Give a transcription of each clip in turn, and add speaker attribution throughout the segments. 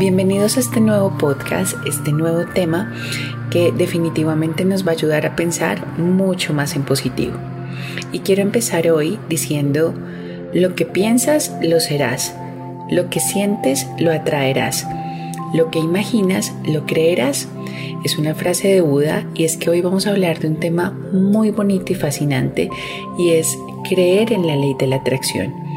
Speaker 1: Bienvenidos a este nuevo podcast, este nuevo tema que definitivamente nos va a ayudar a pensar mucho más en positivo. Y quiero empezar hoy diciendo, lo que piensas lo serás, lo que sientes lo atraerás, lo que imaginas lo creerás. Es una frase de Buda y es que hoy vamos a hablar de un tema muy bonito y fascinante y es creer en la ley de la atracción.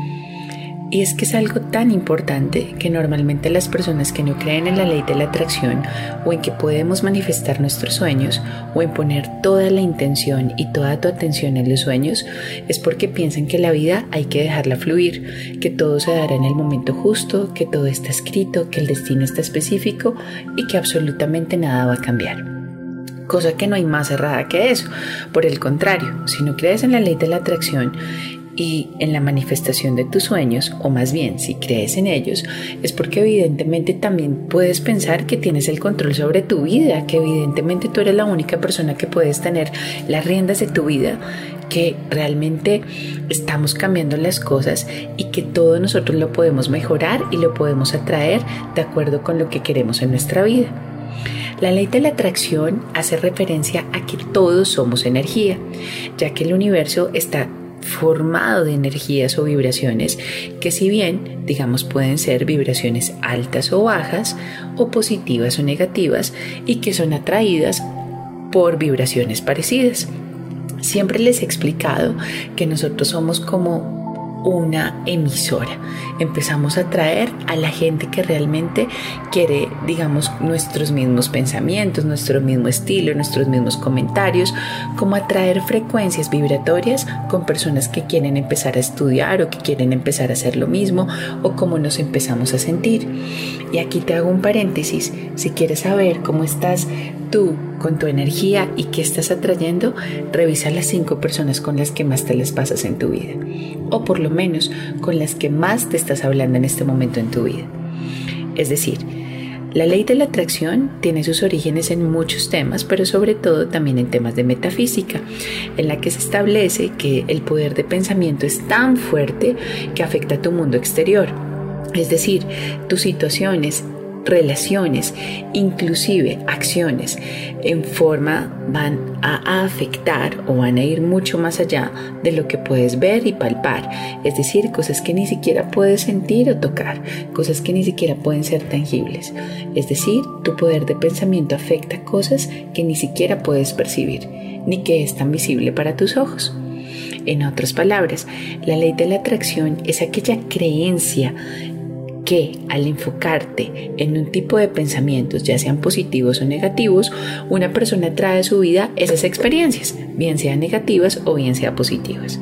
Speaker 1: Y es que es algo tan importante que normalmente las personas que no creen en la ley de la atracción o en que podemos manifestar nuestros sueños o en poner toda la intención y toda tu atención en los sueños es porque piensan que la vida hay que dejarla fluir, que todo se dará en el momento justo, que todo está escrito, que el destino está específico y que absolutamente nada va a cambiar cosa que no hay más errada que eso. Por el contrario, si no crees en la ley de la atracción y en la manifestación de tus sueños, o más bien si crees en ellos, es porque evidentemente también puedes pensar que tienes el control sobre tu vida, que evidentemente tú eres la única persona que puedes tener las riendas de tu vida, que realmente estamos cambiando las cosas y que todo nosotros lo podemos mejorar y lo podemos atraer de acuerdo con lo que queremos en nuestra vida. La ley de la atracción hace referencia a que todos somos energía, ya que el universo está formado de energías o vibraciones que si bien, digamos, pueden ser vibraciones altas o bajas, o positivas o negativas, y que son atraídas por vibraciones parecidas. Siempre les he explicado que nosotros somos como una emisora. Empezamos a traer a la gente que realmente quiere, digamos, nuestros mismos pensamientos, nuestro mismo estilo, nuestros mismos comentarios, como atraer frecuencias vibratorias con personas que quieren empezar a estudiar o que quieren empezar a hacer lo mismo o cómo nos empezamos a sentir. Y aquí te hago un paréntesis. Si quieres saber cómo estás tú con tu energía y qué estás atrayendo, revisa las cinco personas con las que más te las pasas en tu vida. O por lo menos con las que más te estás hablando en este momento en tu vida. Es decir, la ley de la atracción tiene sus orígenes en muchos temas, pero sobre todo también en temas de metafísica, en la que se establece que el poder de pensamiento es tan fuerte que afecta a tu mundo exterior. Es decir, tus situaciones relaciones, inclusive acciones en forma van a afectar o van a ir mucho más allá de lo que puedes ver y palpar, es decir, cosas que ni siquiera puedes sentir o tocar, cosas que ni siquiera pueden ser tangibles, es decir, tu poder de pensamiento afecta cosas que ni siquiera puedes percibir, ni que es tan visible para tus ojos. En otras palabras, la ley de la atracción es aquella creencia que al enfocarte en un tipo de pensamientos, ya sean positivos o negativos, una persona trae a su vida esas experiencias, bien sean negativas o bien sean positivas.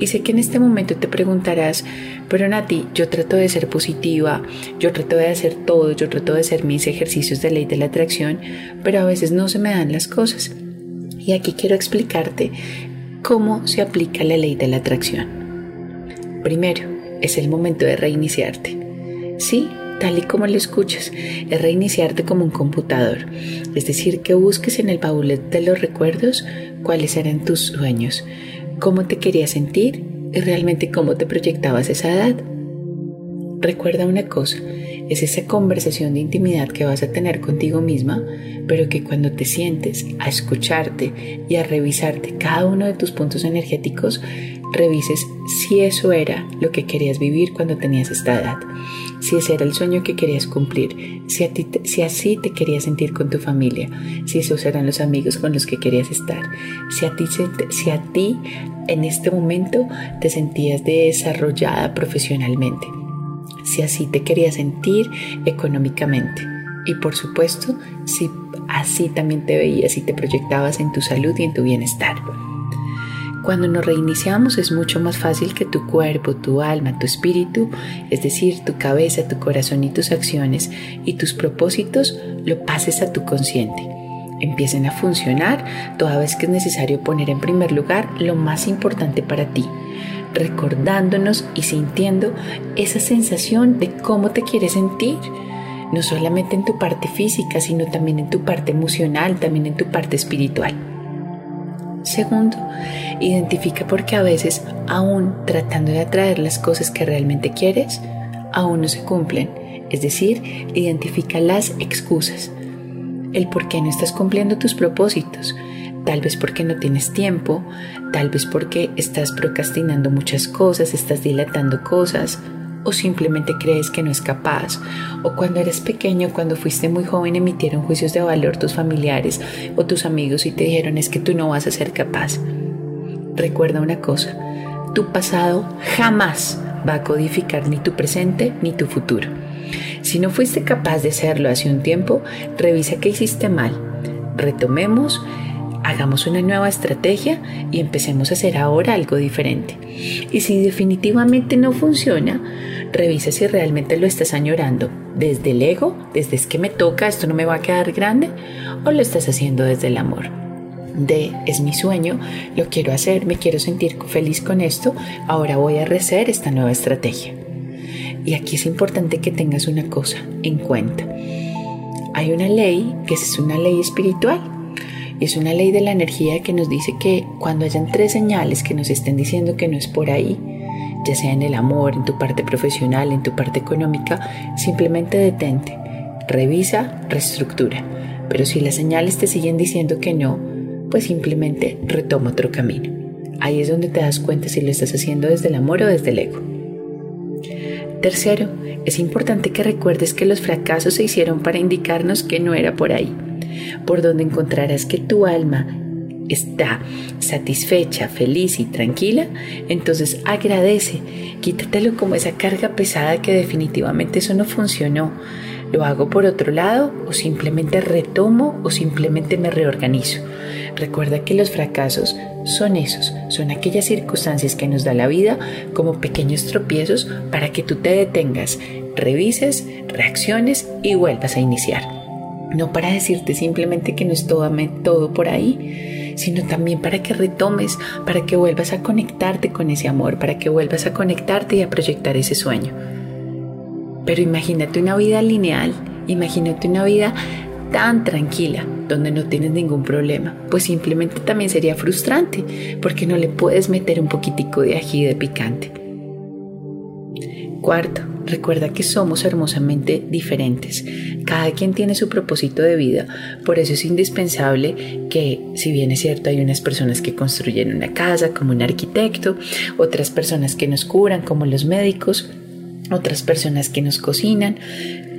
Speaker 1: Y sé que en este momento te preguntarás, pero Nati, yo trato de ser positiva, yo trato de hacer todo, yo trato de hacer mis ejercicios de ley de la atracción, pero a veces no se me dan las cosas. Y aquí quiero explicarte cómo se aplica la ley de la atracción. Primero, es el momento de reiniciarte. Sí, tal y como lo escuchas, es reiniciarte como un computador, es decir, que busques en el baúl de los recuerdos cuáles eran tus sueños, cómo te querías sentir y realmente cómo te proyectabas esa edad. Recuerda una cosa, es esa conversación de intimidad que vas a tener contigo misma, pero que cuando te sientes a escucharte y a revisarte cada uno de tus puntos energéticos, revises si eso era lo que querías vivir cuando tenías esta edad si ese era el sueño que querías cumplir, si, a ti, si así te querías sentir con tu familia, si esos eran los amigos con los que querías estar, si a ti, si a ti en este momento te sentías desarrollada profesionalmente, si así te querías sentir económicamente y por supuesto si así también te veías y te proyectabas en tu salud y en tu bienestar. Cuando nos reiniciamos es mucho más fácil que tu cuerpo, tu alma, tu espíritu, es decir, tu cabeza, tu corazón y tus acciones y tus propósitos lo pases a tu consciente. Empiecen a funcionar toda vez que es necesario poner en primer lugar lo más importante para ti, recordándonos y sintiendo esa sensación de cómo te quieres sentir no solamente en tu parte física, sino también en tu parte emocional, también en tu parte espiritual. Segundo, identifica por qué a veces, aún tratando de atraer las cosas que realmente quieres, aún no se cumplen. es decir, identifica las excusas. El por qué no estás cumpliendo tus propósitos. Tal vez porque no tienes tiempo, tal vez porque estás procrastinando muchas cosas, estás dilatando cosas, o simplemente crees que no es capaz, o cuando eres pequeño, cuando fuiste muy joven, emitieron juicios de valor tus familiares o tus amigos y te dijeron es que tú no vas a ser capaz. Recuerda una cosa, tu pasado jamás va a codificar ni tu presente ni tu futuro. Si no fuiste capaz de hacerlo hace un tiempo, revisa qué hiciste mal. Retomemos hagamos una nueva estrategia y empecemos a hacer ahora algo diferente. Y si definitivamente no funciona, revisa si realmente lo estás añorando desde el ego, desde es que me toca, esto no me va a quedar grande, o lo estás haciendo desde el amor. De es mi sueño, lo quiero hacer, me quiero sentir feliz con esto, ahora voy a rehacer esta nueva estrategia. Y aquí es importante que tengas una cosa en cuenta. Hay una ley que es una ley espiritual es una ley de la energía que nos dice que cuando hayan tres señales que nos estén diciendo que no es por ahí, ya sea en el amor, en tu parte profesional, en tu parte económica, simplemente detente, revisa, reestructura. Pero si las señales te siguen diciendo que no, pues simplemente retoma otro camino. Ahí es donde te das cuenta si lo estás haciendo desde el amor o desde el ego. Tercero, es importante que recuerdes que los fracasos se hicieron para indicarnos que no era por ahí por donde encontrarás que tu alma está satisfecha, feliz y tranquila, entonces agradece, quítatelo como esa carga pesada que definitivamente eso no funcionó. ¿Lo hago por otro lado o simplemente retomo o simplemente me reorganizo? Recuerda que los fracasos son esos, son aquellas circunstancias que nos da la vida como pequeños tropiezos para que tú te detengas, revises, reacciones y vuelvas a iniciar. No para decirte simplemente que no es todo, todo por ahí, sino también para que retomes, para que vuelvas a conectarte con ese amor, para que vuelvas a conectarte y a proyectar ese sueño. Pero imagínate una vida lineal, imagínate una vida tan tranquila, donde no tienes ningún problema, pues simplemente también sería frustrante, porque no le puedes meter un poquitico de ají de picante. Cuarto, recuerda que somos hermosamente diferentes. Cada quien tiene su propósito de vida, por eso es indispensable que, si bien es cierto, hay unas personas que construyen una casa como un arquitecto, otras personas que nos curan como los médicos, otras personas que nos cocinan,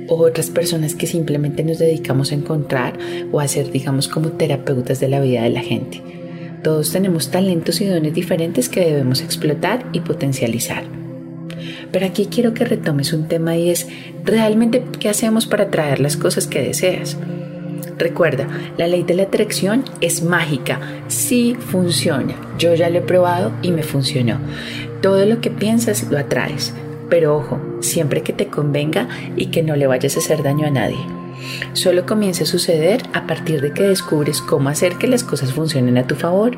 Speaker 1: otras personas que simplemente nos dedicamos a encontrar o a ser, digamos, como terapeutas de la vida de la gente. Todos tenemos talentos y dones diferentes que debemos explotar y potencializar. Pero aquí quiero que retomes un tema y es realmente qué hacemos para atraer las cosas que deseas. Recuerda, la ley de la atracción es mágica, sí funciona. Yo ya lo he probado y me funcionó. Todo lo que piensas lo atraes, pero ojo, siempre que te convenga y que no le vayas a hacer daño a nadie. Solo comienza a suceder a partir de que descubres cómo hacer que las cosas funcionen a tu favor.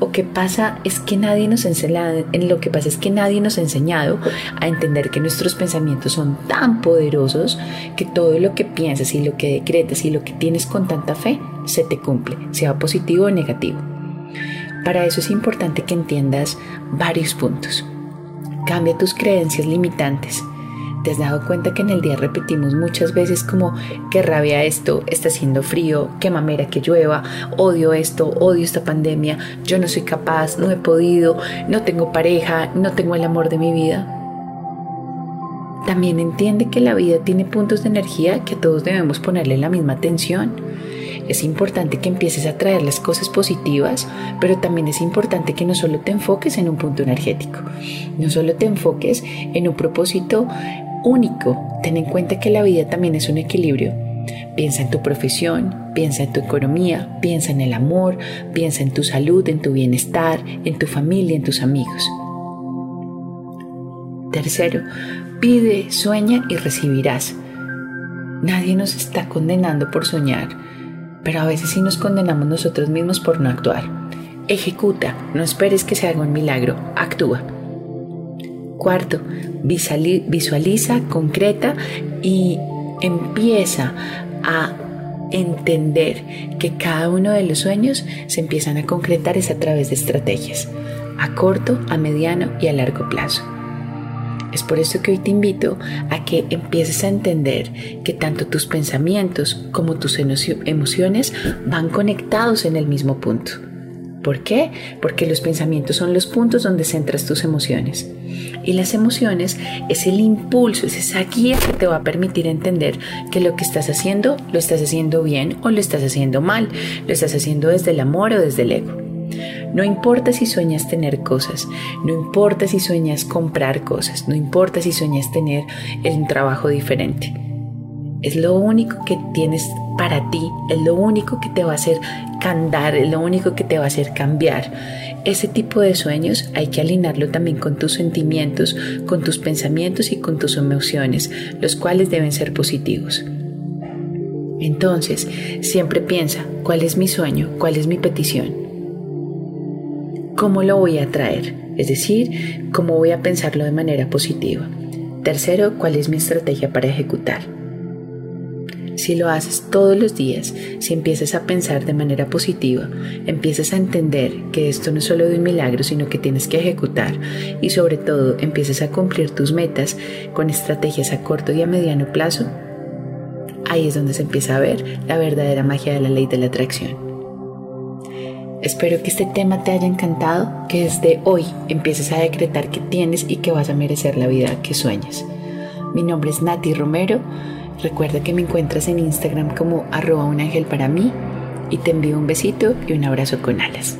Speaker 1: O qué pasa es que nadie nos en lo que pasa es que nadie nos ha enseñado a entender que nuestros pensamientos son tan poderosos que todo lo que piensas y lo que decretas y lo que tienes con tanta fe se te cumple, sea positivo o negativo. Para eso es importante que entiendas varios puntos. Cambia tus creencias limitantes ¿Te has dado cuenta que en el día repetimos muchas veces como que rabia esto, está haciendo frío, qué mamera que llueva, odio esto, odio esta pandemia, yo no soy capaz, no he podido, no tengo pareja, no tengo el amor de mi vida? También entiende que la vida tiene puntos de energía que todos debemos ponerle la misma atención. Es importante que empieces a traer las cosas positivas, pero también es importante que no solo te enfoques en un punto energético, no solo te enfoques en un propósito único. Ten en cuenta que la vida también es un equilibrio. Piensa en tu profesión, piensa en tu economía, piensa en el amor, piensa en tu salud, en tu bienestar, en tu familia, en tus amigos. Tercero, pide, sueña y recibirás. Nadie nos está condenando por soñar, pero a veces sí nos condenamos nosotros mismos por no actuar. Ejecuta, no esperes que se haga un milagro, actúa. Cuarto, visualiza, concreta y empieza a entender que cada uno de los sueños se empiezan a concretar es a través de estrategias, a corto, a mediano y a largo plazo. Es por eso que hoy te invito a que empieces a entender que tanto tus pensamientos como tus emociones van conectados en el mismo punto. ¿Por qué? Porque los pensamientos son los puntos donde centras tus emociones. Y las emociones es el impulso, es esa guía que te va a permitir entender que lo que estás haciendo lo estás haciendo bien o lo estás haciendo mal, lo estás haciendo desde el amor o desde el ego. No importa si sueñas tener cosas, no importa si sueñas comprar cosas, no importa si sueñas tener un trabajo diferente. Es lo único que tienes para ti, es lo único que te va a hacer candar, es lo único que te va a hacer cambiar. Ese tipo de sueños hay que alinearlo también con tus sentimientos, con tus pensamientos y con tus emociones, los cuales deben ser positivos. Entonces, siempre piensa, ¿cuál es mi sueño? ¿Cuál es mi petición? ¿Cómo lo voy a traer? Es decir, ¿cómo voy a pensarlo de manera positiva? Tercero, ¿cuál es mi estrategia para ejecutar? Si lo haces todos los días, si empiezas a pensar de manera positiva, empiezas a entender que esto no es solo de un milagro, sino que tienes que ejecutar y sobre todo empiezas a cumplir tus metas con estrategias a corto y a mediano plazo, ahí es donde se empieza a ver la verdadera magia de la ley de la atracción. Espero que este tema te haya encantado, que desde hoy empieces a decretar que tienes y que vas a merecer la vida que sueñas. Mi nombre es Nati Romero Recuerda que me encuentras en Instagram como arroba un ángel para mí y te envío un besito y un abrazo con alas.